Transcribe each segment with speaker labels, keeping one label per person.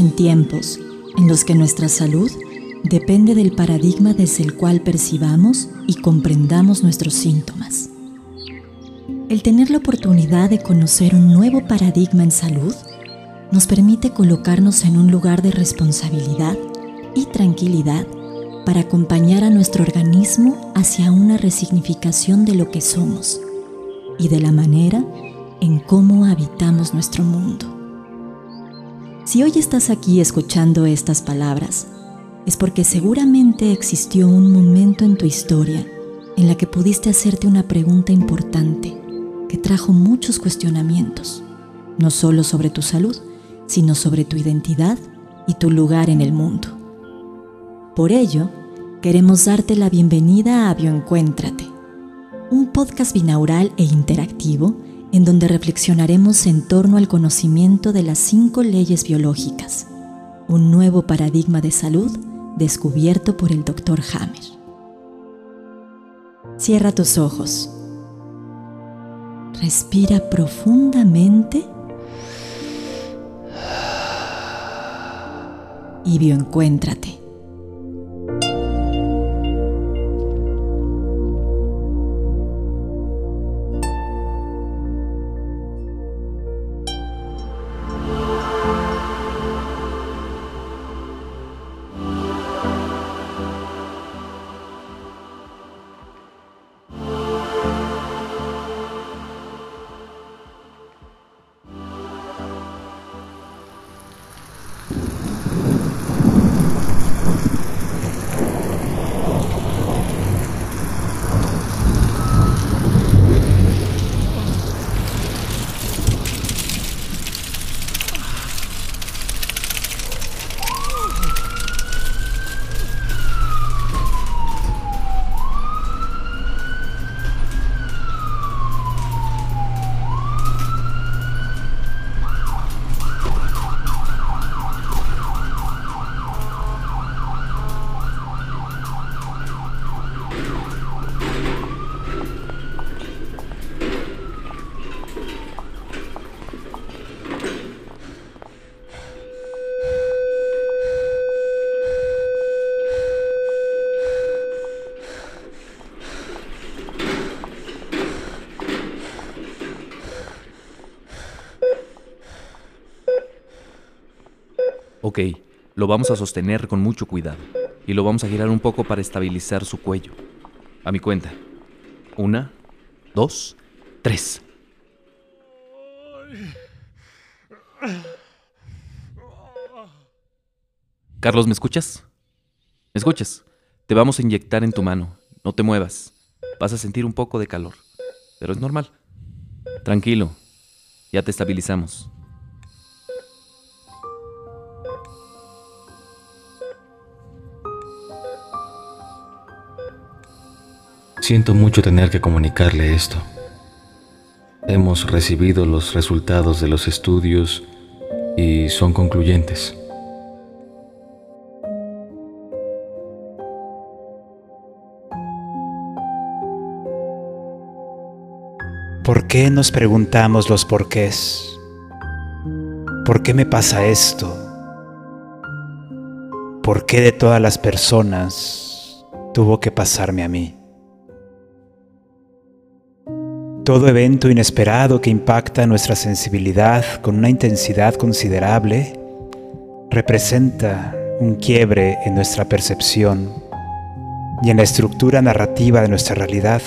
Speaker 1: En tiempos en los que nuestra salud depende del paradigma desde el cual percibamos y comprendamos nuestros síntomas. El tener la oportunidad de conocer un nuevo paradigma en salud nos permite colocarnos en un lugar de responsabilidad y tranquilidad para acompañar a nuestro organismo hacia una resignificación de lo que somos y de la manera en cómo habitamos nuestro mundo. Si hoy estás aquí escuchando estas palabras, es porque seguramente existió un momento en tu historia en la que pudiste hacerte una pregunta importante que trajo muchos cuestionamientos, no solo sobre tu salud, sino sobre tu identidad y tu lugar en el mundo. Por ello, queremos darte la bienvenida a Bioencuéntrate, un podcast binaural e interactivo en donde reflexionaremos en torno al conocimiento de las cinco leyes biológicas, un nuevo paradigma de salud descubierto por el Dr. Hammer. Cierra tus ojos. Respira profundamente y bioencuéntrate.
Speaker 2: Lo vamos a sostener con mucho cuidado y lo vamos a girar un poco para estabilizar su cuello. A mi cuenta. Una, dos, tres. Carlos, ¿me escuchas? ¿Me escuchas? Te vamos a inyectar en tu mano. No te muevas. Vas a sentir un poco de calor. Pero es normal. Tranquilo. Ya te estabilizamos.
Speaker 3: Siento mucho tener que comunicarle esto. Hemos recibido los resultados de los estudios y son concluyentes.
Speaker 4: ¿Por qué nos preguntamos los porqués? ¿Por qué me pasa esto? ¿Por qué de todas las personas tuvo que pasarme a mí? Todo evento inesperado que impacta nuestra sensibilidad con una intensidad considerable representa un quiebre en nuestra percepción y en la estructura narrativa de nuestra realidad.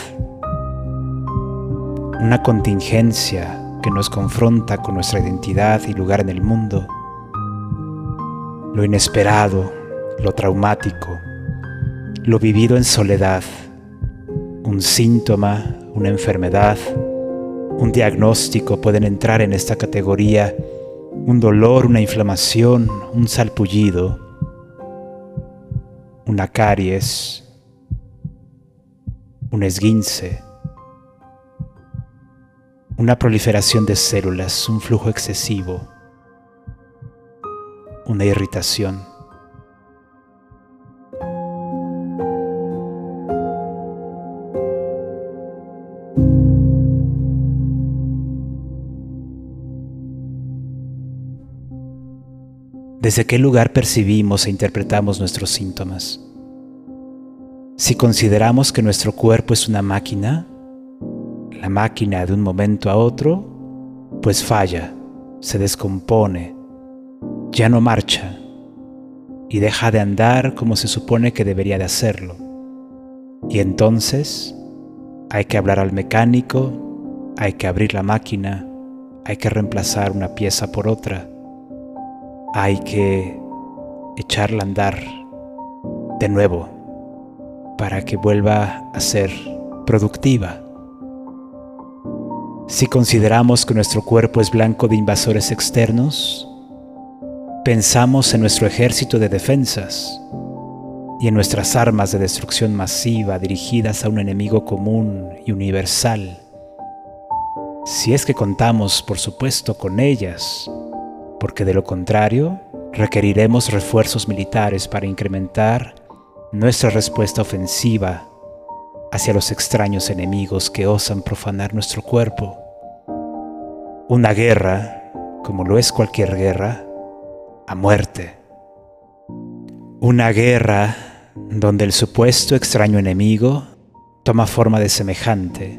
Speaker 4: Una contingencia que nos confronta con nuestra identidad y lugar en el mundo. Lo inesperado, lo traumático, lo vivido en soledad, un síntoma una enfermedad, un diagnóstico pueden entrar en esta categoría, un dolor, una inflamación, un salpullido, una caries, un esguince, una proliferación de células, un flujo excesivo, una irritación. ¿Desde qué lugar percibimos e interpretamos nuestros síntomas? Si consideramos que nuestro cuerpo es una máquina, la máquina de un momento a otro, pues falla, se descompone, ya no marcha y deja de andar como se supone que debería de hacerlo. Y entonces hay que hablar al mecánico, hay que abrir la máquina, hay que reemplazar una pieza por otra hay que echarla a andar de nuevo para que vuelva a ser productiva. Si consideramos que nuestro cuerpo es blanco de invasores externos, pensamos en nuestro ejército de defensas y en nuestras armas de destrucción masiva dirigidas a un enemigo común y universal. Si es que contamos, por supuesto, con ellas, porque de lo contrario requeriremos refuerzos militares para incrementar nuestra respuesta ofensiva hacia los extraños enemigos que osan profanar nuestro cuerpo. Una guerra, como lo es cualquier guerra, a muerte. Una guerra donde el supuesto extraño enemigo toma forma de semejante,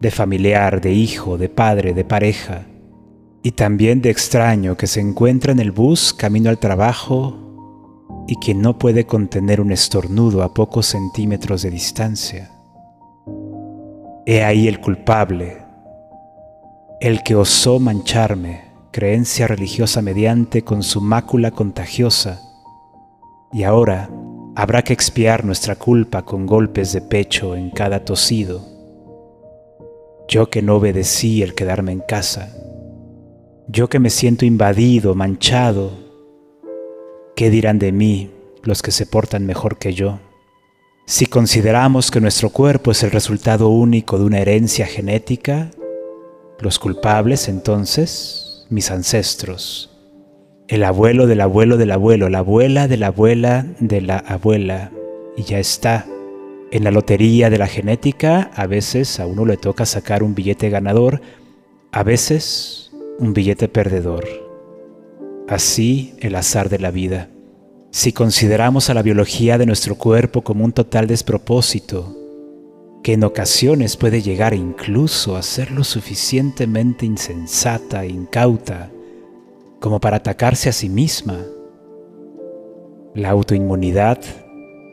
Speaker 4: de familiar, de hijo, de padre, de pareja, y también de extraño que se encuentra en el bus camino al trabajo y quien no puede contener un estornudo a pocos centímetros de distancia. He ahí el culpable, el que osó mancharme, creencia religiosa mediante con su mácula contagiosa, y ahora habrá que expiar nuestra culpa con golpes de pecho en cada tosido. Yo que no obedecí el quedarme en casa, yo que me siento invadido, manchado, ¿qué dirán de mí los que se portan mejor que yo? Si consideramos que nuestro cuerpo es el resultado único de una herencia genética, los culpables entonces, mis ancestros, el abuelo del abuelo del abuelo, la abuela de la abuela de la abuela, y ya está. En la lotería de la genética a veces a uno le toca sacar un billete ganador, a veces un billete perdedor. Así el azar de la vida. Si consideramos a la biología de nuestro cuerpo como un total despropósito, que en ocasiones puede llegar incluso a ser lo suficientemente insensata e incauta como para atacarse a sí misma, la autoinmunidad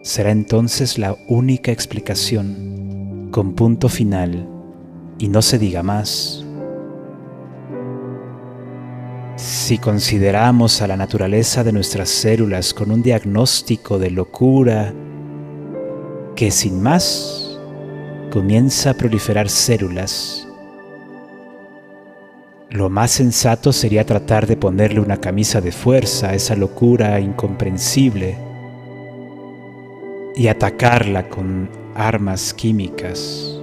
Speaker 4: será entonces la única explicación, con punto final, y no se diga más. Si consideramos a la naturaleza de nuestras células con un diagnóstico de locura que sin más comienza a proliferar células, lo más sensato sería tratar de ponerle una camisa de fuerza a esa locura incomprensible y atacarla con armas químicas.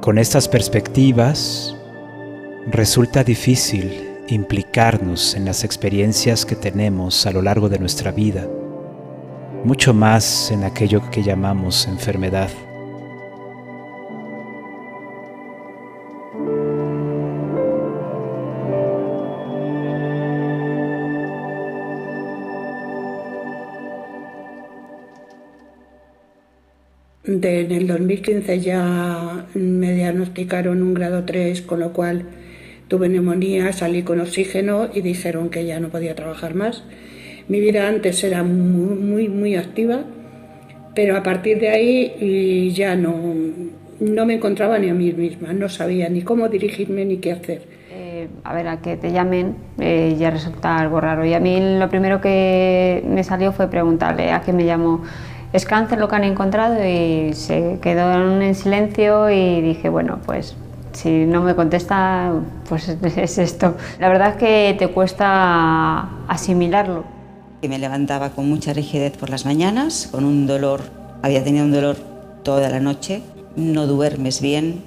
Speaker 4: Con estas perspectivas resulta difícil implicarnos en las experiencias que tenemos a lo largo de nuestra vida, mucho más en aquello que llamamos enfermedad.
Speaker 5: en el 2015 ya me diagnosticaron un grado 3, con lo cual Tuve neumonía, salí con oxígeno y dijeron que ya no podía trabajar más. Mi vida antes era muy, muy, muy activa, pero a partir de ahí ya no, no me encontraba ni a mí misma, no sabía ni cómo dirigirme ni qué hacer.
Speaker 6: Eh, a ver, a que te llamen eh, ya resulta algo raro. Y a mí lo primero que me salió fue preguntarle a qué me llamó. Es cáncer lo que han encontrado y se quedó en silencio y dije, bueno, pues si no me contesta, pues es esto. La verdad es que te cuesta asimilarlo.
Speaker 7: Me levantaba con mucha rigidez por las mañanas, con un dolor, había tenido un dolor toda la noche, no duermes bien,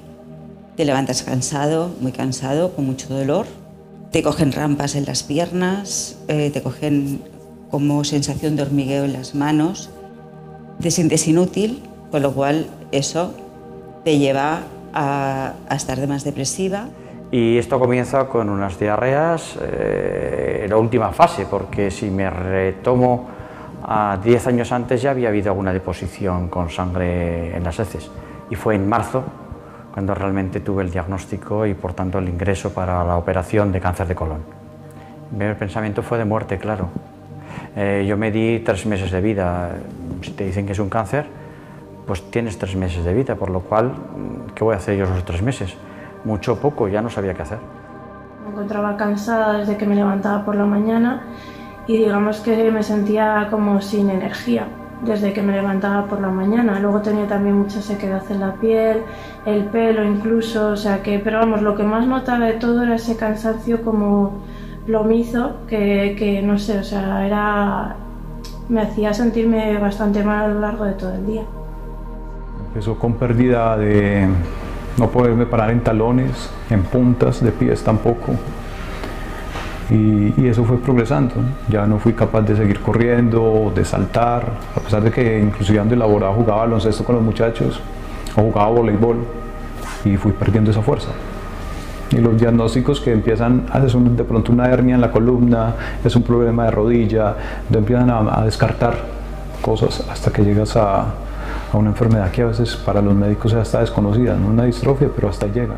Speaker 7: te levantas cansado, muy cansado, con mucho dolor, te cogen rampas en las piernas, eh, te cogen como sensación de hormigueo en las manos, te sientes inútil, con lo cual eso te lleva a, estar de más depresiva.
Speaker 8: Y esto comienza con unas diarreas eh, en la última fase, porque si me retomo a 10 años antes ya había habido alguna deposición con sangre en las heces. Y fue en marzo cuando realmente tuve el diagnóstico y por tanto el ingreso para la operación de cáncer de colon. Mi primer pensamiento fue de muerte, claro. Eh, yo me di tres meses de vida. Si te dicen que es un cáncer, pues tienes tres meses de vida, por lo cual, ¿qué voy a hacer yo esos tres meses? Mucho o poco, ya no sabía qué hacer.
Speaker 9: Me encontraba cansada desde que me levantaba por la mañana y digamos que me sentía como sin energía desde que me levantaba por la mañana. Luego tenía también mucha sequedad en la piel, el pelo incluso, o sea que, pero vamos, lo que más notaba de todo era ese cansancio como plomizo que, que no sé, o sea, era, me hacía sentirme bastante mal a lo largo de todo el día.
Speaker 10: Empezó con pérdida de no poderme parar en talones, en puntas de pies tampoco. Y, eso fue progresando. Ya no fui capaz de seguir corriendo, de saltar, a pesar de que inclusive ando elaborado jugaba baloncesto con los muchachos o jugaba voleibol y fui perdiendo esa fuerza. Y los diagnósticos que empiezan, haces de pronto una hernia en la columna, es un problema de rodilla, empiezan a, descartar cosas hasta que llegas a, a, una enfermedad que a veces para los médicos ya está desconocida, no una distrofia, pero hasta llegan.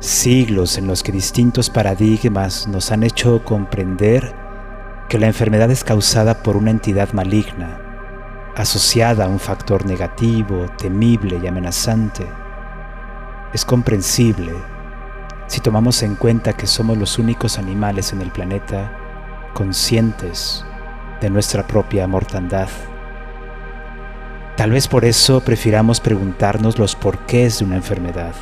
Speaker 4: siglos en los que distintos paradigmas nos han hecho comprender que la enfermedad es causada por una entidad maligna, asociada a un factor negativo, temible y amenazante, es comprensible si tomamos en cuenta que somos los únicos animales en el planeta conscientes de nuestra propia mortandad. Tal vez por eso prefiramos preguntarnos los porqués de una enfermedad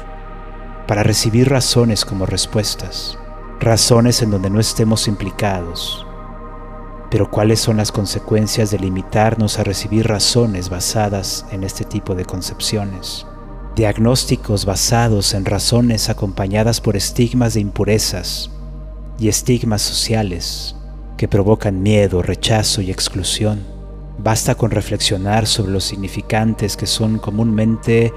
Speaker 4: para recibir razones como respuestas, razones en donde no estemos implicados. Pero ¿cuáles son las consecuencias de limitarnos a recibir razones basadas en este tipo de concepciones? Diagnósticos basados en razones acompañadas por estigmas de impurezas y estigmas sociales que provocan miedo, rechazo y exclusión. Basta con reflexionar sobre los significantes que son comúnmente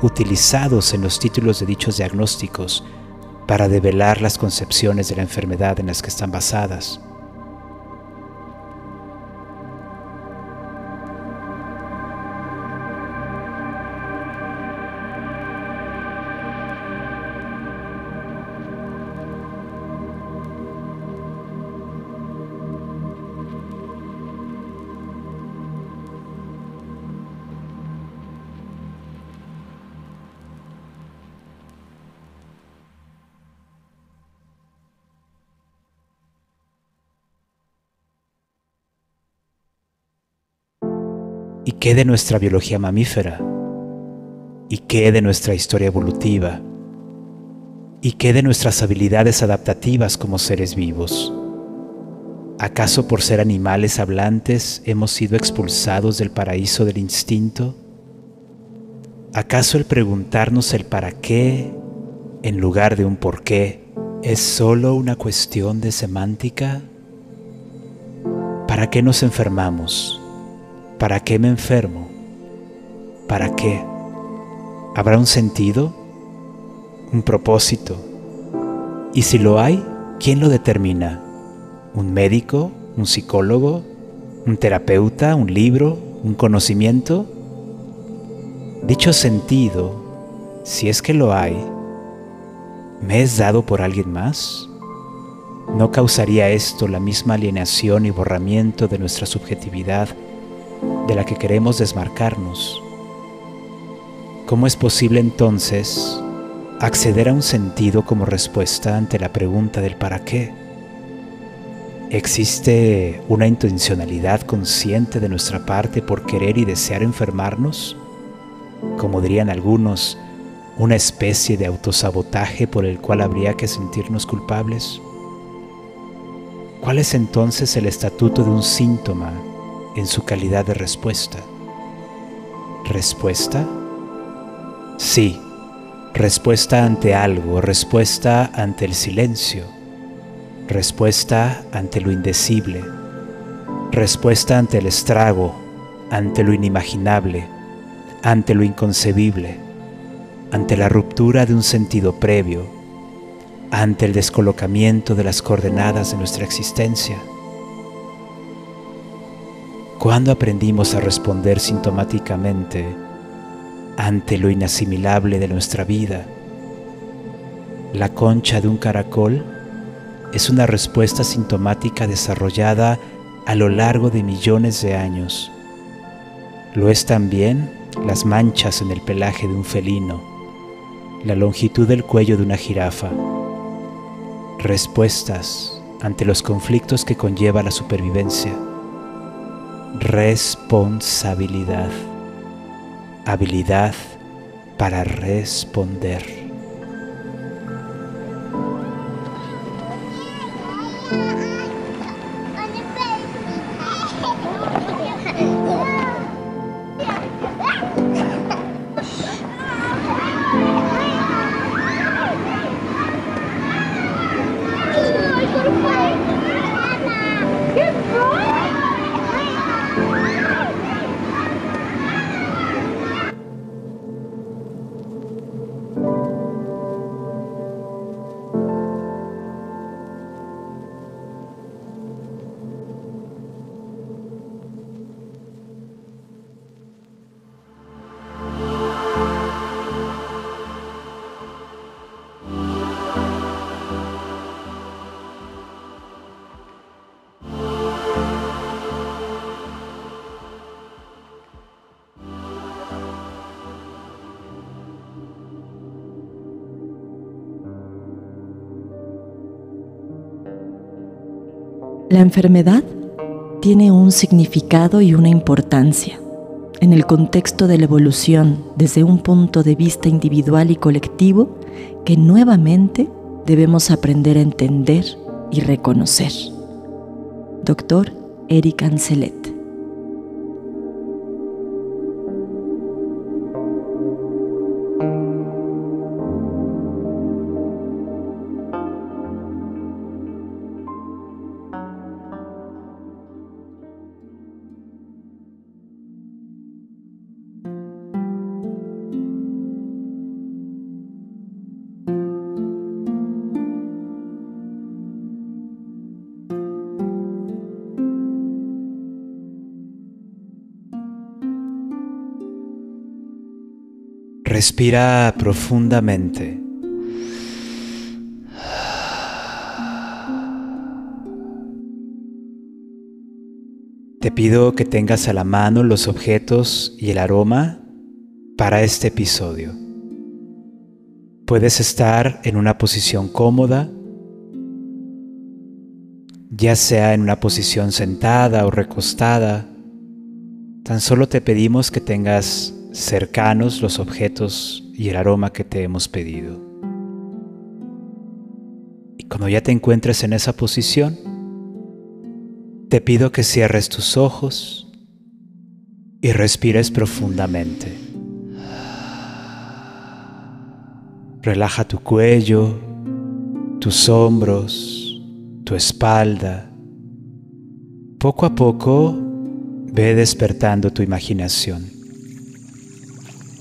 Speaker 4: utilizados en los títulos de dichos diagnósticos para develar las concepciones de la enfermedad en las que están basadas. Qué de nuestra biología mamífera? ¿Y qué de nuestra historia evolutiva? ¿Y qué de nuestras habilidades adaptativas como seres vivos? ¿Acaso por ser animales hablantes hemos sido expulsados del paraíso del instinto? ¿Acaso el preguntarnos el para qué en lugar de un por qué es solo una cuestión de semántica? ¿Para qué nos enfermamos? ¿Para qué me enfermo? ¿Para qué? ¿Habrá un sentido? ¿Un propósito? Y si lo hay, ¿quién lo determina? ¿Un médico? ¿Un psicólogo? ¿Un terapeuta? ¿Un libro? ¿Un conocimiento? Dicho sentido, si es que lo hay, ¿me es dado por alguien más? ¿No causaría esto la misma alienación y borramiento de nuestra subjetividad de la que queremos desmarcarnos. ¿Cómo es posible entonces acceder a un sentido como respuesta ante la pregunta del para qué? ¿Existe una intencionalidad consciente de nuestra parte por querer y desear enfermarnos? Como dirían algunos, una especie de autosabotaje por el cual habría que sentirnos culpables? ¿Cuál es entonces el estatuto de un síntoma en su calidad de respuesta. ¿Respuesta? Sí, respuesta ante algo, respuesta ante el silencio, respuesta ante lo indecible, respuesta ante el estrago, ante lo inimaginable, ante lo inconcebible, ante la ruptura de un sentido previo, ante el descolocamiento de las coordenadas de nuestra existencia. ¿Cuándo aprendimos a responder sintomáticamente ante lo inasimilable de nuestra vida? La concha de un caracol es una respuesta sintomática desarrollada a lo largo de millones de años. Lo es también las manchas en el pelaje de un felino, la longitud del cuello de una jirafa, respuestas ante los conflictos que conlleva la supervivencia, responsabilidad, habilidad para responder.
Speaker 1: La enfermedad tiene un significado y una importancia en el contexto de la evolución desde un punto de vista individual y colectivo que nuevamente debemos aprender a entender y reconocer. Doctor Eric Ancelet Respira profundamente. Te pido que tengas a la mano los objetos y el aroma para este episodio. Puedes estar en una posición cómoda, ya sea en una posición sentada o recostada. Tan solo te pedimos que tengas cercanos los objetos y el aroma que te hemos pedido. Y cuando ya te encuentres en esa posición, te pido que cierres tus ojos y respires profundamente. Relaja tu cuello, tus hombros, tu espalda. Poco a poco ve despertando tu imaginación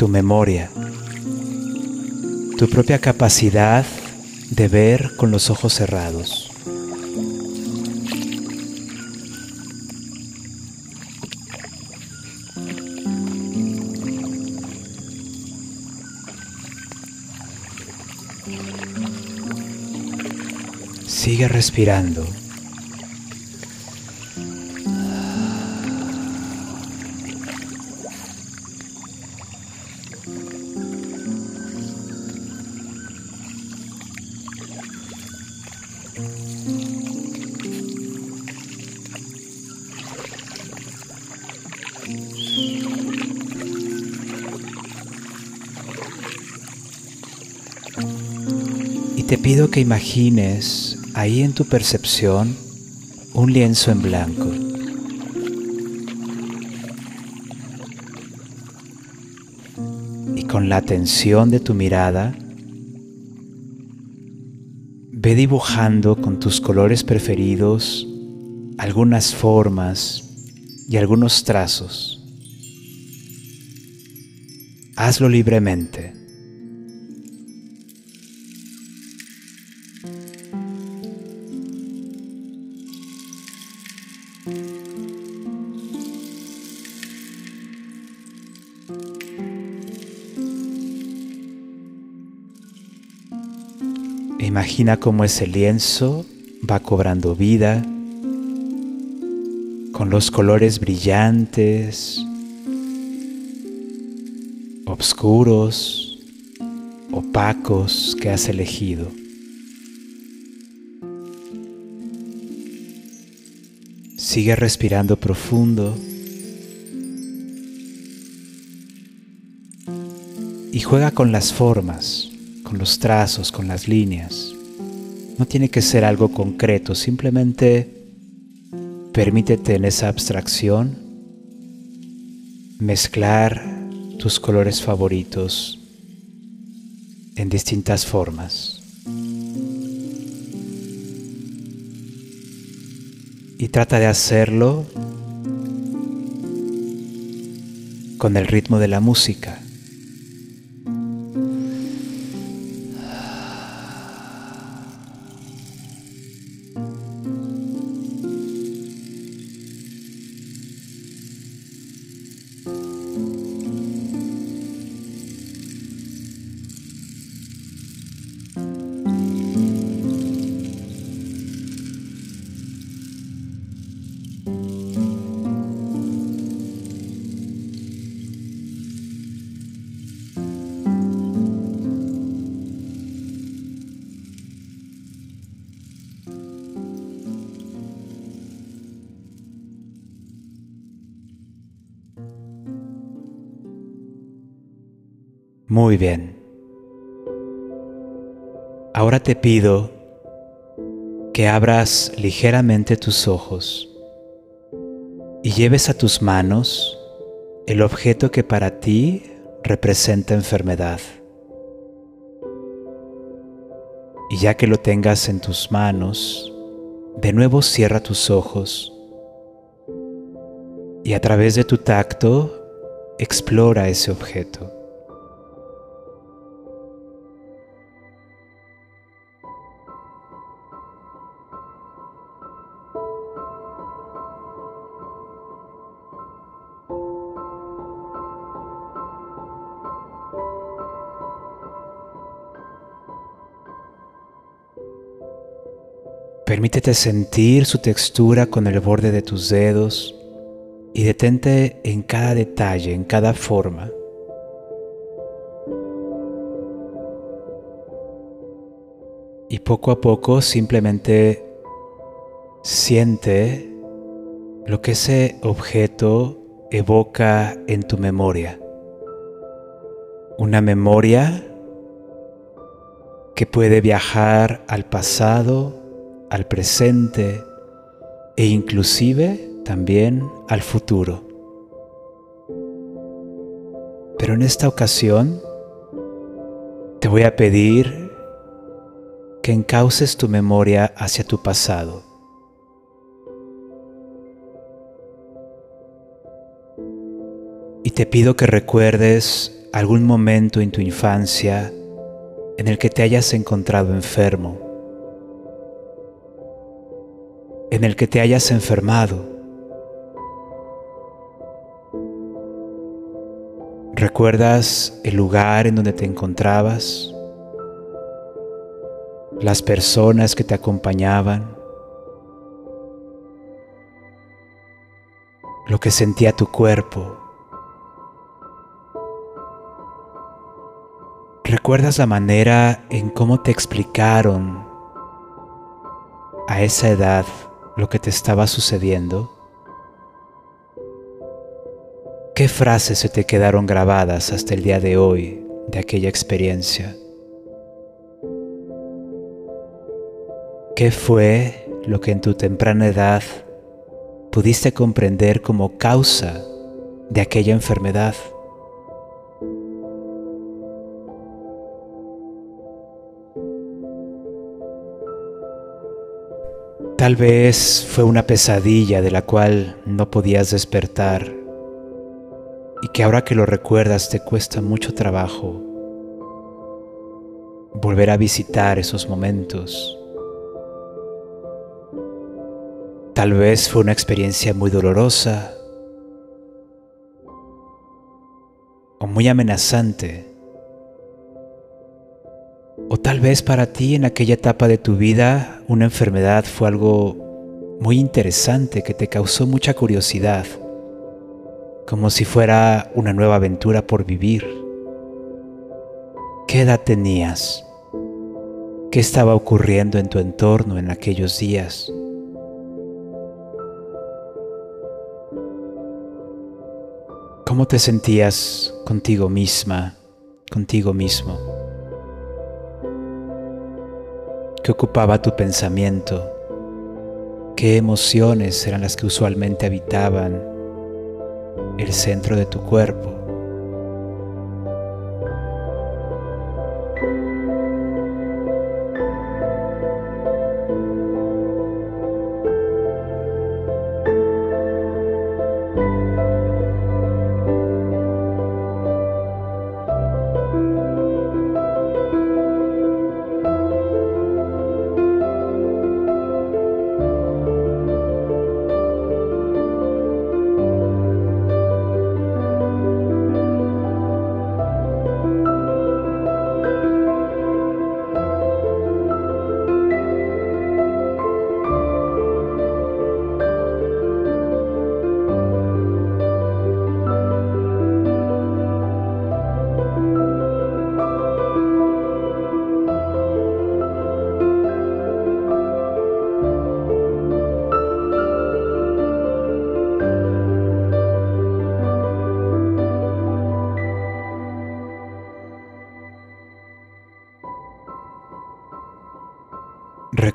Speaker 1: tu memoria, tu propia capacidad de ver con los ojos cerrados. Sigue respirando. Que imagines ahí en tu percepción un lienzo en blanco. Y con la atención de tu mirada, ve dibujando con tus colores preferidos algunas formas y algunos trazos.
Speaker 4: hazlo libremente. Imagina cómo ese lienzo va cobrando vida con los colores brillantes, oscuros, opacos que has elegido. Sigue respirando profundo y juega con las formas con los trazos, con las líneas. No tiene que ser algo concreto, simplemente permítete en esa abstracción mezclar tus colores favoritos en distintas formas. Y trata de hacerlo con el ritmo de la música. Muy bien. Ahora te pido que abras ligeramente tus ojos y lleves a tus manos el objeto que para ti representa enfermedad. Y ya que lo tengas en tus manos, de nuevo cierra tus ojos y a través de tu tacto explora ese objeto. Permítete sentir su textura con el borde de tus dedos y detente en cada detalle, en cada forma. Y poco a poco simplemente siente lo que ese objeto evoca en tu memoria. Una memoria que puede viajar al pasado al presente e inclusive también al futuro. Pero en esta ocasión te voy a pedir que encauces tu memoria hacia tu pasado. Y te pido que recuerdes algún momento en tu infancia en el que te hayas encontrado enfermo en el que te hayas enfermado. ¿Recuerdas el lugar en donde te encontrabas? Las personas que te acompañaban? Lo que sentía tu cuerpo? ¿Recuerdas la manera en cómo te explicaron a esa edad lo que te estaba sucediendo? ¿Qué frases se te quedaron grabadas hasta el día de hoy de aquella experiencia? ¿Qué fue lo que en tu temprana edad pudiste comprender como causa de aquella enfermedad? Tal vez fue una pesadilla de la cual no podías despertar y que ahora que lo recuerdas te cuesta mucho trabajo volver a visitar esos momentos. Tal vez fue una experiencia muy dolorosa o muy amenazante. O tal vez para ti en aquella etapa de tu vida una enfermedad fue algo muy interesante que te causó mucha curiosidad, como si fuera una nueva aventura por vivir. ¿Qué edad tenías? ¿Qué estaba ocurriendo en tu entorno en aquellos días? ¿Cómo te sentías contigo misma, contigo mismo? ¿Qué ocupaba tu pensamiento? ¿Qué emociones eran las que usualmente habitaban el centro de tu cuerpo?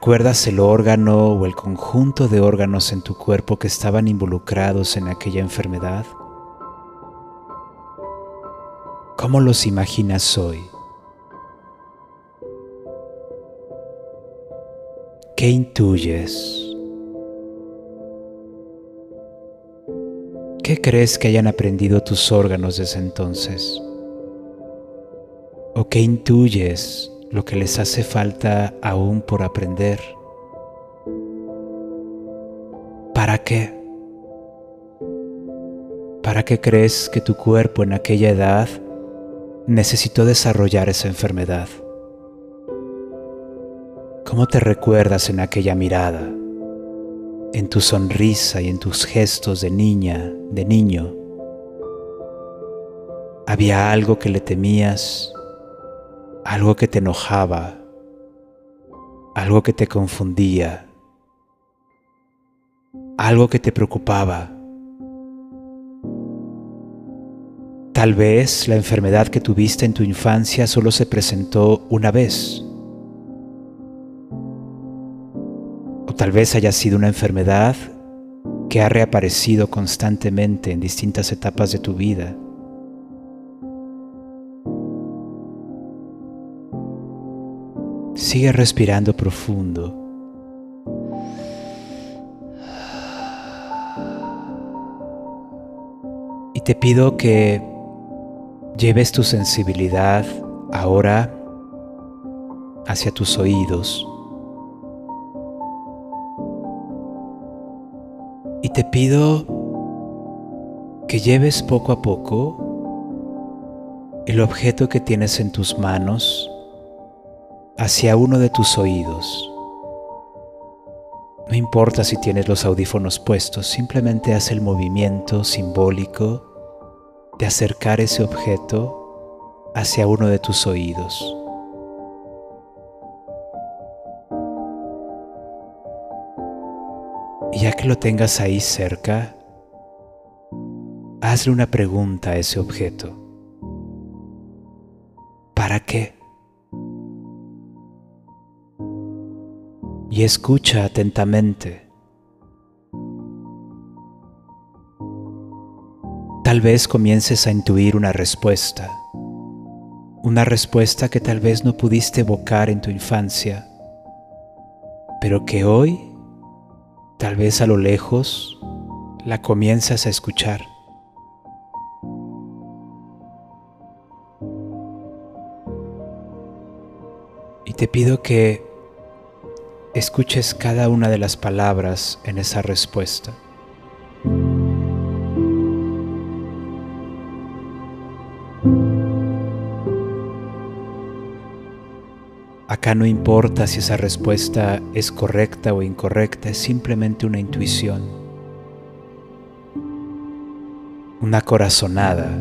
Speaker 4: ¿Recuerdas el órgano o el conjunto de órganos en tu cuerpo que estaban involucrados en aquella enfermedad? ¿Cómo los imaginas hoy? ¿Qué intuyes? ¿Qué crees que hayan aprendido tus órganos desde entonces? ¿O qué intuyes lo que les hace falta aún por aprender. ¿Para qué? ¿Para qué crees que tu cuerpo en aquella edad necesitó desarrollar esa enfermedad? ¿Cómo te recuerdas en aquella mirada, en tu sonrisa y en tus gestos de niña, de niño? ¿Había algo que le temías algo que te enojaba, algo que te confundía, algo que te preocupaba. Tal vez la enfermedad que tuviste en tu infancia solo se presentó una vez. O tal vez haya sido una enfermedad que ha reaparecido constantemente en distintas etapas de tu vida. Sigue respirando profundo. Y te pido que lleves tu sensibilidad ahora hacia tus oídos. Y te pido que lleves poco a poco el objeto que tienes en tus manos hacia uno de tus oídos. No importa si tienes los audífonos puestos, simplemente haz el movimiento simbólico de acercar ese objeto hacia uno de tus oídos. Y ya que lo tengas ahí cerca, hazle una pregunta a ese objeto. ¿Para qué? y escucha atentamente. Tal vez comiences a intuir una respuesta, una respuesta que tal vez no pudiste evocar en tu infancia, pero que hoy, tal vez a lo lejos, la comienzas a escuchar. Y te pido que escuches cada una de las palabras en esa respuesta. Acá no importa si esa respuesta es correcta o incorrecta, es simplemente una intuición, una corazonada.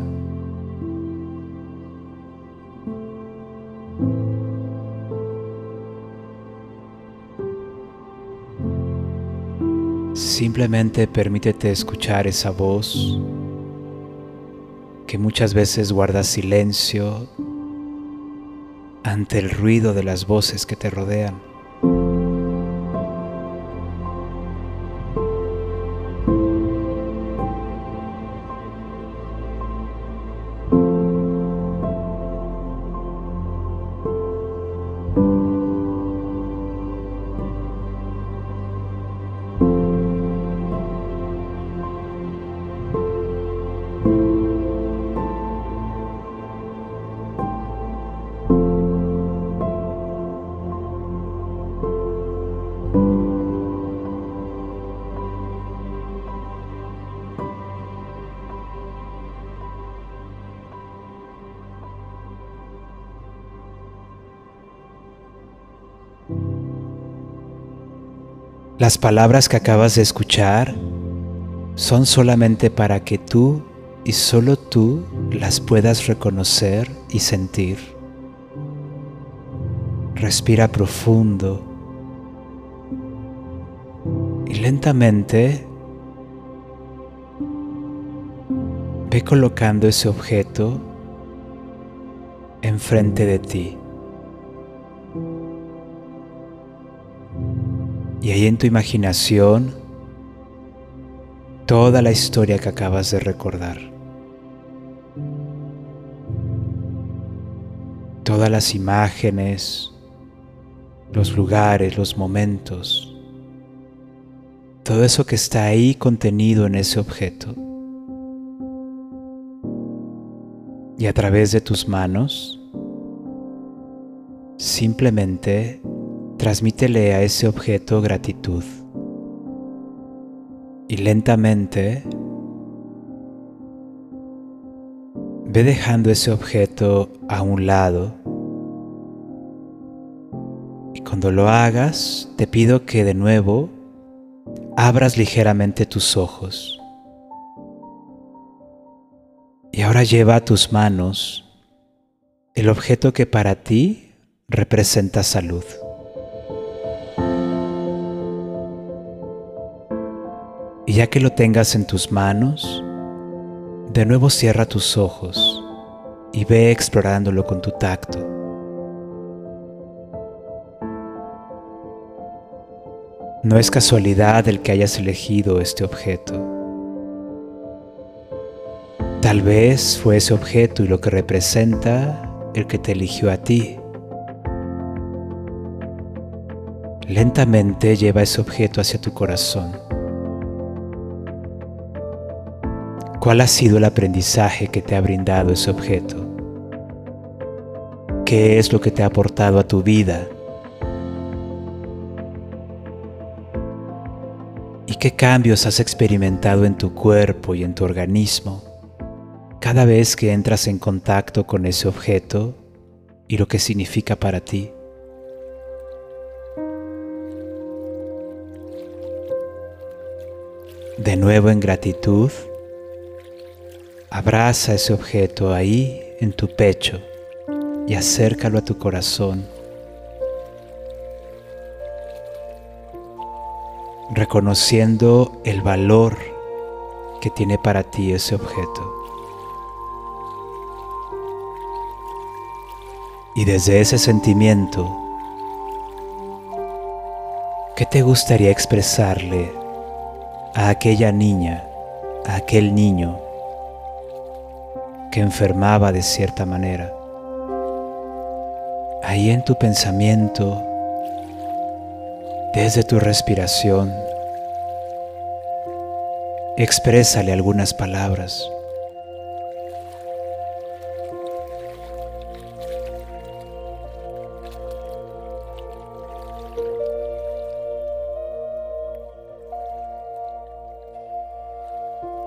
Speaker 4: Simplemente permítete escuchar esa voz que muchas veces guarda silencio ante el ruido de las voces que te rodean. Las palabras que acabas de escuchar son solamente para que tú y solo tú las puedas reconocer y sentir. Respira profundo y lentamente ve colocando ese objeto enfrente de ti. Y ahí en tu imaginación, toda la historia que acabas de recordar. Todas las imágenes, los lugares, los momentos, todo eso que está ahí contenido en ese objeto. Y a través de tus manos, simplemente transmítele a ese objeto gratitud. Y lentamente ve dejando ese objeto a un lado. Y cuando lo hagas, te pido que de nuevo abras ligeramente tus ojos. Y ahora lleva a tus manos el objeto que para ti representa salud. Ya que lo tengas en tus manos, de nuevo cierra tus ojos y ve explorándolo con tu tacto. No es casualidad el que hayas elegido este objeto. Tal vez fue ese objeto y lo que representa el que te eligió a ti. Lentamente lleva ese objeto hacia tu corazón. ¿Cuál ha sido el aprendizaje que te ha brindado ese objeto? ¿Qué es lo que te ha aportado a tu vida? ¿Y qué cambios has experimentado en tu cuerpo y en tu organismo cada vez que entras en contacto con ese objeto y lo que significa para ti? De nuevo en gratitud, Abraza ese objeto ahí en tu pecho y acércalo a tu corazón. Reconociendo el valor que tiene para ti ese objeto. Y desde ese sentimiento, ¿qué te gustaría expresarle a aquella niña, a aquel niño que enfermaba de cierta manera. Ahí en tu pensamiento, desde tu respiración, exprésale algunas palabras.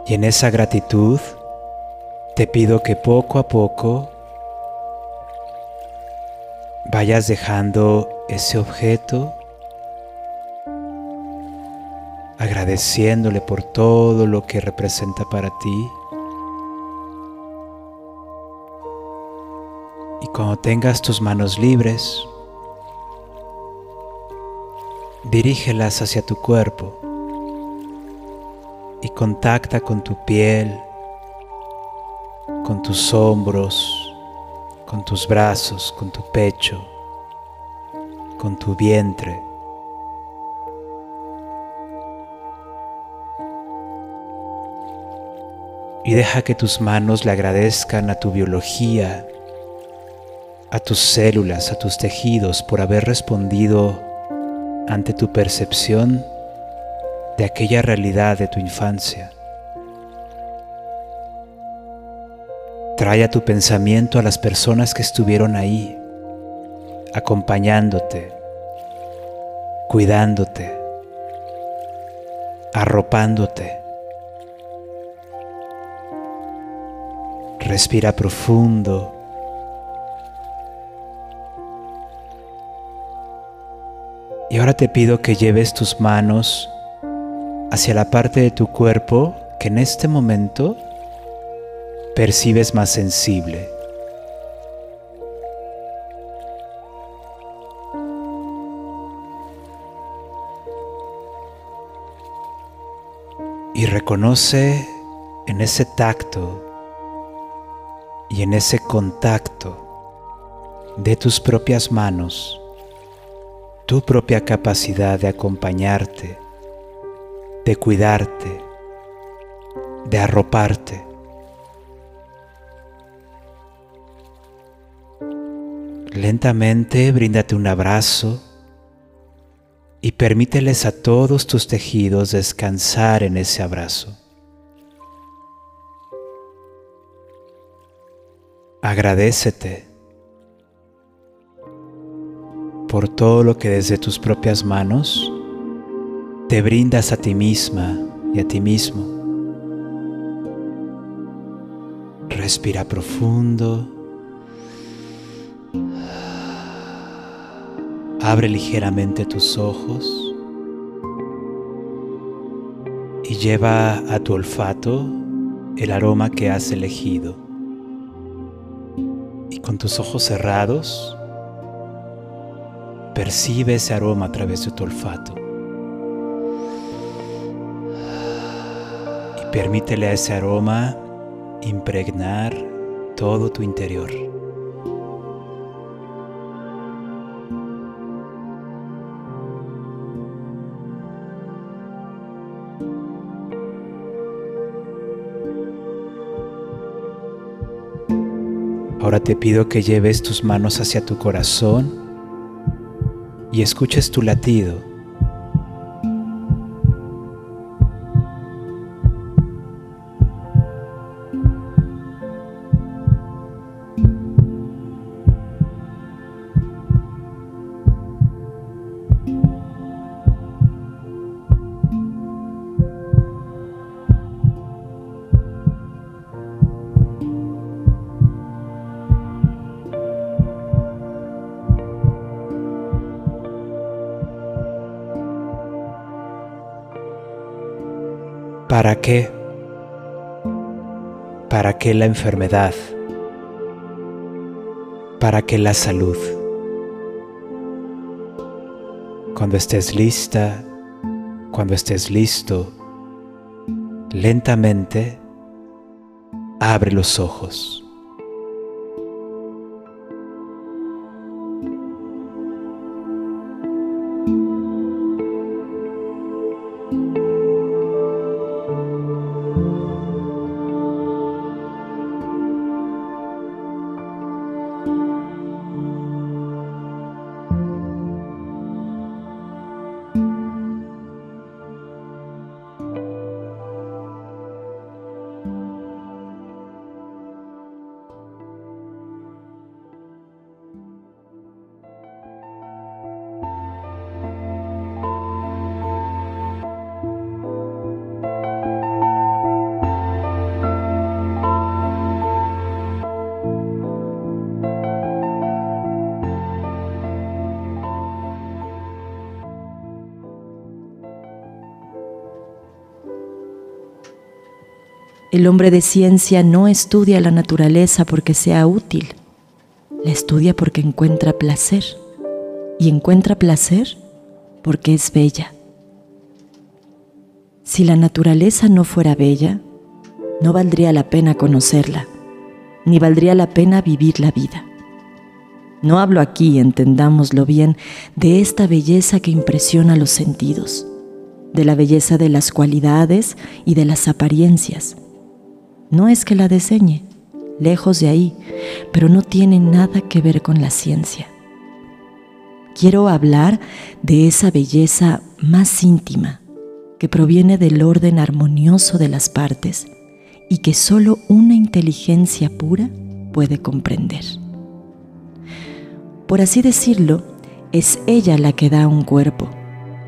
Speaker 4: Y en esa gratitud, te pido que poco a poco vayas dejando ese objeto, agradeciéndole por todo lo que representa para ti. Y cuando tengas tus manos libres, dirígelas hacia tu cuerpo y contacta con tu piel, con tus hombros, con tus brazos, con tu pecho, con tu vientre. Y deja que tus manos le agradezcan a tu biología, a tus células, a tus tejidos por haber respondido ante tu percepción de aquella realidad de tu infancia. Trae a tu pensamiento a las personas que estuvieron ahí, acompañándote, cuidándote, arropándote. Respira profundo. Y ahora te pido que lleves tus manos hacia la parte de tu cuerpo que en este momento percibes más sensible. Y reconoce en ese tacto y en ese contacto de tus propias manos tu propia capacidad de acompañarte de cuidarte, de arroparte. Lentamente bríndate un abrazo y permíteles a todos tus tejidos descansar en ese abrazo. Agradecete por todo lo que desde tus propias manos te brindas a ti misma y a ti mismo. Respira profundo. Abre ligeramente tus ojos y lleva a tu olfato el aroma que has elegido. Y con tus ojos cerrados, percibe ese aroma a través de tu olfato. Permítele a ese aroma impregnar todo tu interior. Ahora te pido que lleves tus manos hacia tu corazón y escuches tu latido. ¿Para qué? ¿Para qué la enfermedad? ¿Para qué la salud? Cuando estés lista, cuando estés listo, lentamente abre los ojos.
Speaker 1: El hombre de ciencia no estudia la naturaleza porque sea útil, la estudia porque encuentra placer. Y encuentra placer porque es bella. Si la naturaleza no fuera bella, no valdría la pena conocerla, ni valdría la pena vivir la vida. No hablo aquí, entendámoslo bien, de esta belleza que impresiona los sentidos, de la belleza de las cualidades y de las apariencias, no es que la diseñe, lejos de ahí, pero no tiene nada que ver con la ciencia. Quiero hablar de esa belleza más íntima que proviene del orden armonioso de las partes y que solo una inteligencia pura puede comprender. Por así decirlo, es ella la que da un cuerpo,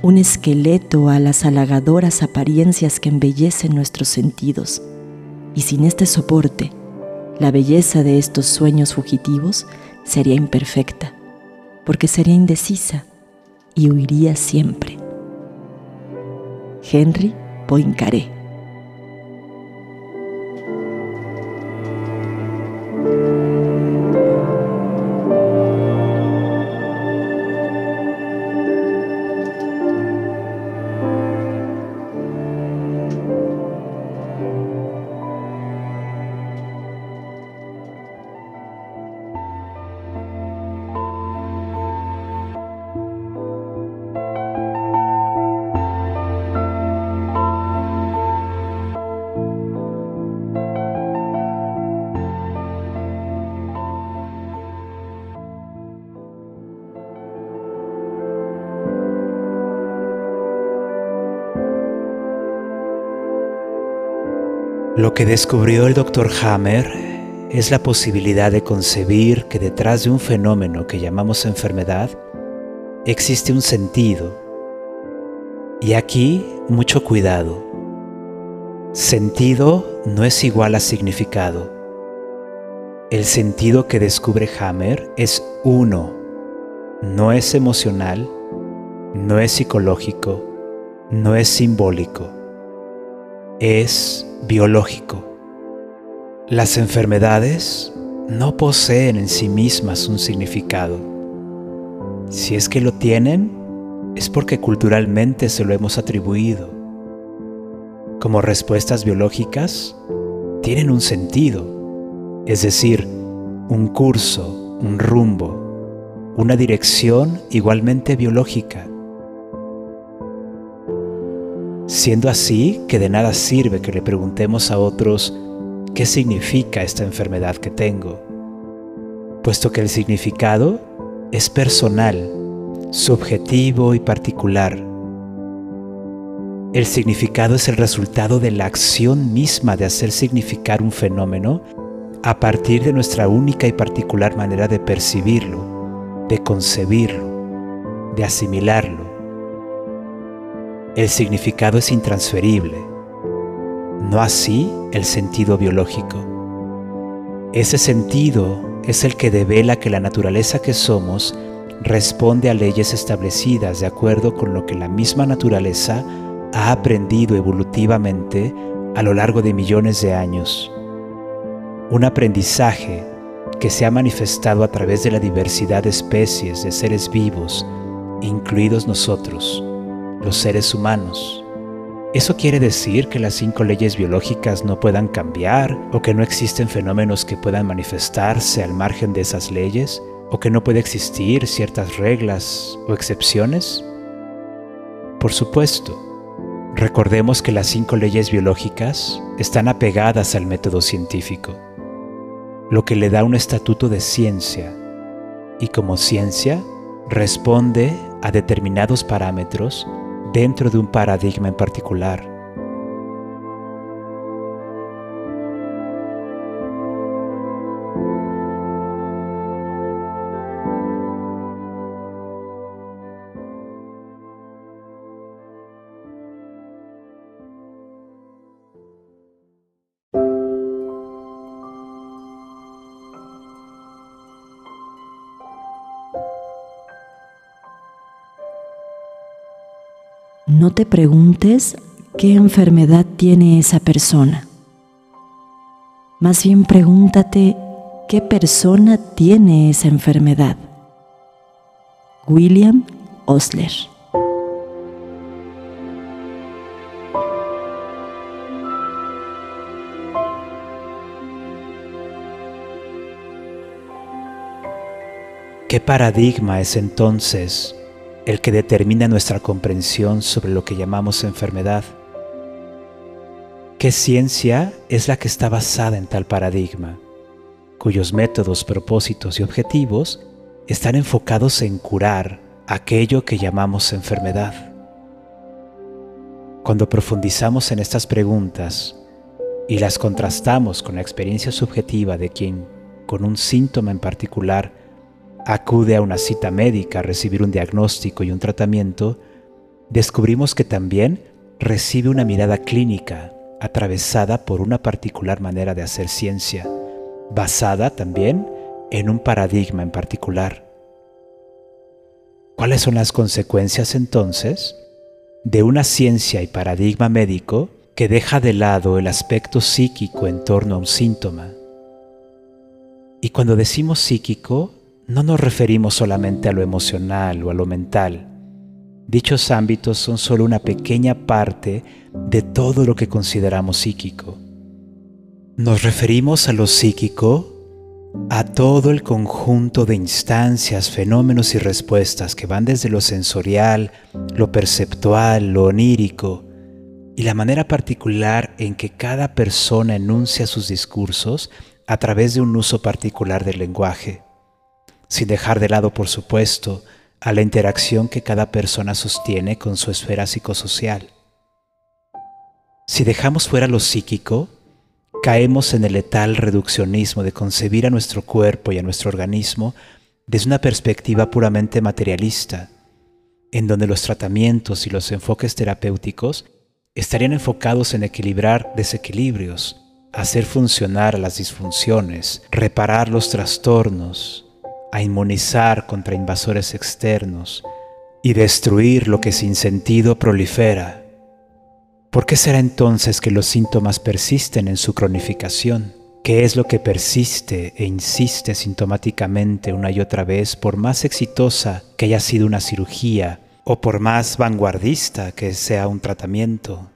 Speaker 1: un esqueleto a las halagadoras apariencias que embellecen nuestros sentidos y sin este soporte, la belleza de estos sueños fugitivos sería imperfecta, porque sería indecisa y huiría siempre. Henry Poincaré
Speaker 4: Lo que descubrió el Dr. Hammer es la posibilidad de concebir que detrás de un fenómeno que llamamos enfermedad existe un sentido. Y aquí mucho cuidado. Sentido no es igual a significado. El sentido que descubre Hammer es uno, no es emocional, no es psicológico, no es simbólico, es biológico. Las enfermedades no poseen en sí mismas un significado. Si es que lo tienen, es porque culturalmente se lo hemos atribuido. Como respuestas biológicas, tienen un sentido, es decir, un curso, un rumbo, una dirección igualmente biológica. Siendo así que de nada sirve que le preguntemos a otros qué significa esta enfermedad que tengo, puesto que el significado es personal, subjetivo y particular. El significado es el resultado de la acción misma de hacer significar un fenómeno a partir de nuestra única y particular manera de percibirlo, de concebirlo, de asimilarlo. El significado es intransferible, no así el sentido biológico. Ese sentido es el que devela que la naturaleza que somos responde a leyes establecidas de acuerdo con lo que la misma naturaleza ha aprendido evolutivamente a lo largo de millones de años. Un aprendizaje que se ha manifestado a través de la diversidad de especies de seres vivos, incluidos nosotros los seres humanos. ¿Eso quiere decir que las cinco leyes biológicas no puedan cambiar o que no existen fenómenos que puedan manifestarse al margen de esas leyes o que no puede existir ciertas reglas o excepciones? Por supuesto, recordemos que las cinco leyes biológicas están apegadas al método científico, lo que le da un estatuto de ciencia y como ciencia responde a determinados parámetros dentro de un paradigma en particular.
Speaker 1: No te preguntes qué enfermedad tiene esa persona. Más bien pregúntate qué persona tiene esa enfermedad. William Osler
Speaker 4: ¿Qué paradigma es entonces el que determina nuestra comprensión sobre lo que llamamos enfermedad? ¿Qué ciencia es la que está basada en tal paradigma, cuyos métodos, propósitos y objetivos están enfocados en curar aquello que llamamos enfermedad? Cuando profundizamos en estas preguntas y las contrastamos con la experiencia subjetiva de quien, con un síntoma en particular, acude a una cita médica a recibir un diagnóstico y un tratamiento, descubrimos que también recibe una mirada clínica atravesada por una particular manera de hacer ciencia, basada también en un paradigma en particular. ¿Cuáles son las consecuencias entonces de una ciencia y paradigma médico que deja de lado el aspecto psíquico en torno a un síntoma? Y cuando decimos psíquico, no nos referimos solamente a lo emocional o a lo mental. Dichos ámbitos son solo una pequeña parte de todo lo que consideramos psíquico. Nos referimos a lo psíquico a todo el conjunto de instancias, fenómenos y respuestas que van desde lo sensorial, lo perceptual, lo onírico, y la manera particular en que cada persona enuncia sus discursos a través de un uso particular del lenguaje sin dejar de lado, por supuesto, a la interacción que cada persona sostiene con su esfera psicosocial. Si dejamos fuera lo psíquico, caemos en el letal reduccionismo de concebir a nuestro cuerpo y a nuestro organismo desde una perspectiva puramente materialista, en donde los tratamientos y los enfoques terapéuticos estarían enfocados en equilibrar desequilibrios, hacer funcionar las disfunciones, reparar los trastornos, a inmunizar contra invasores externos y destruir lo que sin sentido prolifera. ¿Por qué será entonces que los síntomas persisten en su cronificación? ¿Qué es lo que persiste e insiste sintomáticamente una y otra vez por más exitosa que haya sido una cirugía o por más vanguardista que sea un tratamiento?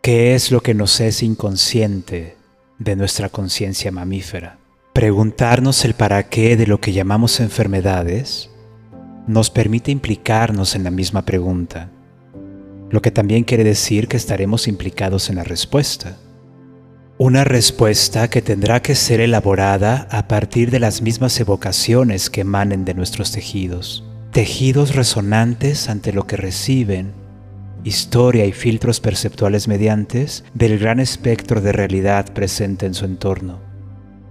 Speaker 4: ¿Qué es lo que nos es inconsciente de nuestra conciencia mamífera? Preguntarnos el para qué de lo que llamamos enfermedades nos permite implicarnos en la misma pregunta, lo que también quiere decir que estaremos implicados en la respuesta. Una respuesta que tendrá que ser elaborada a partir de las mismas evocaciones que emanen de nuestros tejidos, tejidos resonantes ante lo que reciben, historia y filtros perceptuales mediantes del gran espectro de realidad presente en su entorno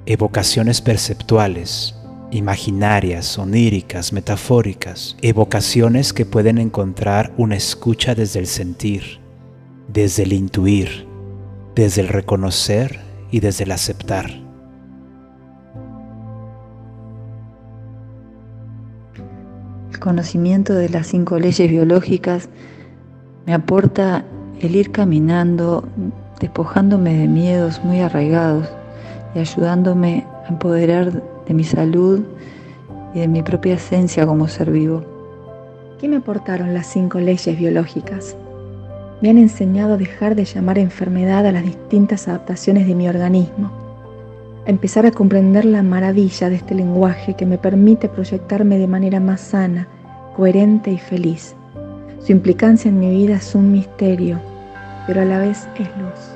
Speaker 4: evocaciones perceptuales, imaginarias, oníricas, metafóricas, evocaciones que pueden encontrar una escucha desde el sentir, desde el intuir, desde el reconocer y desde el aceptar.
Speaker 11: El conocimiento de las cinco leyes biológicas me aporta el ir caminando, despojándome de miedos muy arraigados y ayudándome a empoderar de mi salud y de mi propia esencia como ser vivo.
Speaker 12: ¿Qué me aportaron las cinco leyes biológicas? Me han enseñado a dejar de llamar enfermedad a las distintas adaptaciones de mi organismo, a empezar a comprender la maravilla de este lenguaje que me permite proyectarme de manera más sana, coherente y feliz. Su implicancia en mi vida es un misterio, pero a la vez es luz.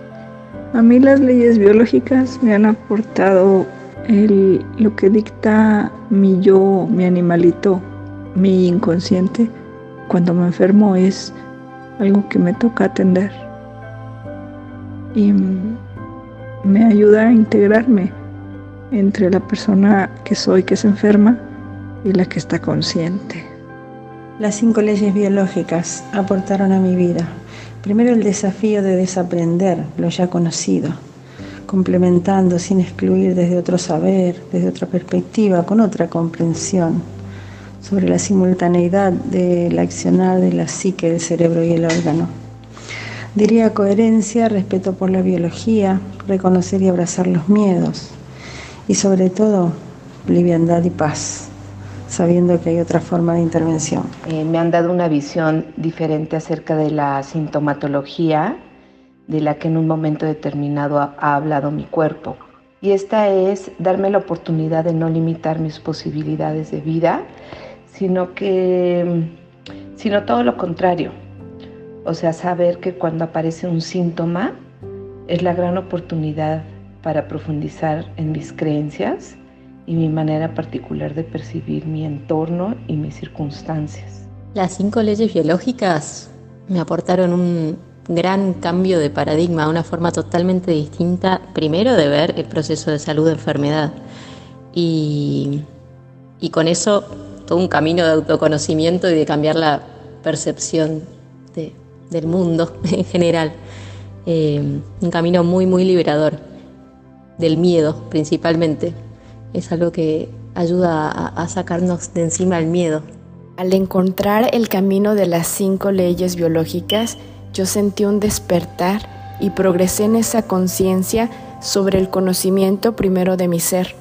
Speaker 13: A mí las leyes biológicas me han aportado lo que dicta mi yo, mi animalito, mi inconsciente. Cuando me enfermo es algo que me toca atender. Y me ayuda a integrarme entre la persona que soy, que se enferma, y la que está consciente.
Speaker 14: Las cinco leyes biológicas aportaron a mi vida Primero el desafío de desaprender lo ya conocido, complementando sin excluir desde otro saber, desde otra perspectiva, con otra comprensión sobre la simultaneidad del accionar de la psique, el cerebro y el órgano. Diría coherencia, respeto por la biología, reconocer y abrazar los miedos y sobre todo liviandad y paz, sabiendo que hay otra forma de intervención.
Speaker 15: Eh, me han dado una visión diferente acerca de la sintomatología de la que en un momento determinado ha, ha hablado mi cuerpo. Y esta es darme la oportunidad de no limitar mis posibilidades de vida, sino que, sino todo lo contrario, o sea, saber que cuando aparece un síntoma es la gran oportunidad para profundizar en mis creencias y mi manera particular de percibir mi entorno y mis circunstancias.
Speaker 16: Las cinco leyes biológicas me aportaron un gran cambio de paradigma, una forma totalmente distinta, primero de ver el proceso de salud-enfermedad y, y con eso todo un camino de autoconocimiento y de cambiar la percepción de, del mundo en general. Eh, un camino muy, muy liberador, del miedo principalmente. Es algo que ayuda a, sacarnos de encima el miedo.
Speaker 17: Al encontrar el camino de las cinco leyes biológicas, yo sentí un despertar y progresé en esa conciencia sobre el conocimiento primero de mi ser.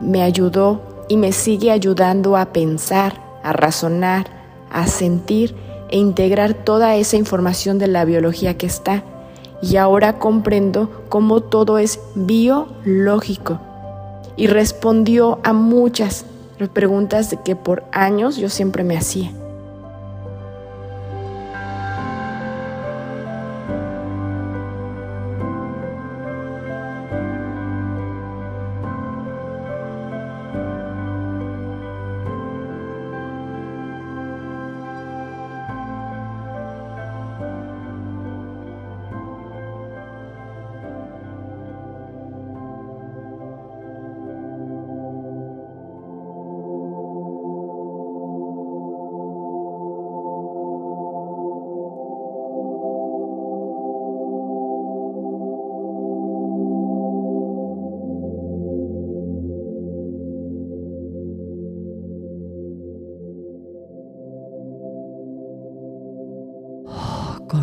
Speaker 17: Me ayudó y me sigue ayudando a pensar, a razonar, a sentir e integrar toda esa información de la biología que está. Y ahora comprendo cómo todo es biológico. Y respondió a muchas preguntas que por años yo siempre me hacía.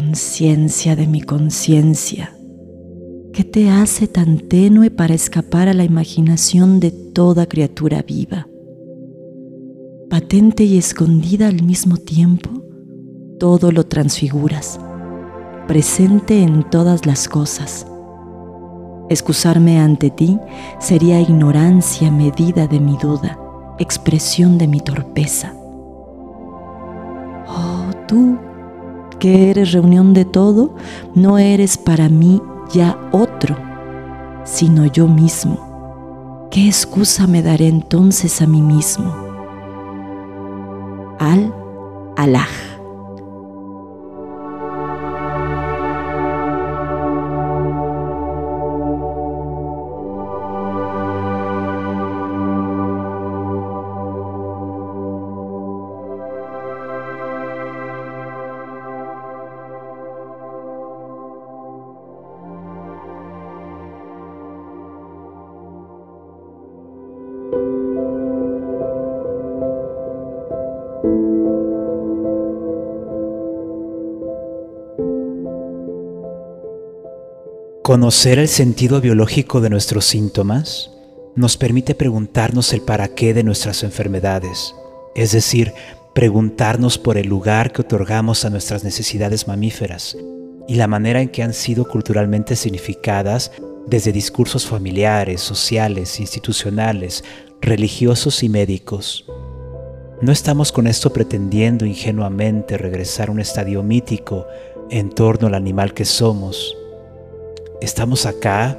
Speaker 1: Conciencia de mi conciencia, que te hace tan tenue para escapar a la imaginación de toda criatura viva. Patente y escondida al mismo tiempo, todo lo transfiguras, presente en todas las cosas. Excusarme ante ti sería ignorancia medida de mi duda, expresión de mi torpeza. Oh, tú que eres reunión de todo, no eres para mí ya otro, sino yo mismo. ¿Qué excusa me daré entonces a mí mismo? Al Alaj.
Speaker 4: Conocer el sentido biológico de nuestros síntomas nos permite preguntarnos el para qué de nuestras enfermedades, es decir, preguntarnos por el lugar que otorgamos a nuestras necesidades mamíferas y la manera en que han sido culturalmente significadas desde discursos familiares, sociales, institucionales, religiosos y médicos. No estamos con esto pretendiendo ingenuamente regresar a un estadio mítico en torno al animal que somos, Estamos acá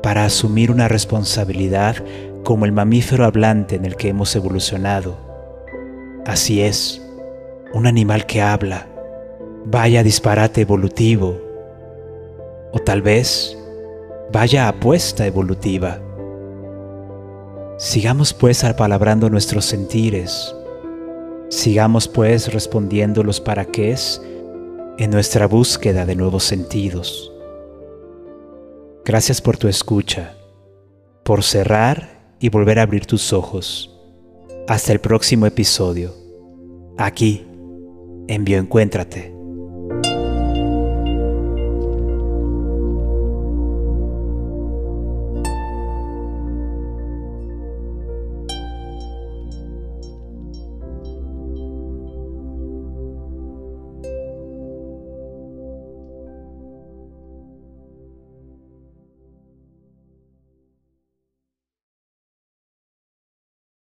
Speaker 4: para asumir una responsabilidad como el mamífero hablante en el que hemos evolucionado. Así es, un animal que habla. Vaya disparate evolutivo. O tal vez, vaya apuesta evolutiva. Sigamos pues apalabrando nuestros sentires. Sigamos pues respondiendo los para en nuestra búsqueda de nuevos sentidos. Gracias por tu escucha, por cerrar y volver a abrir tus ojos. Hasta el próximo episodio, aquí en Bioencuéntrate.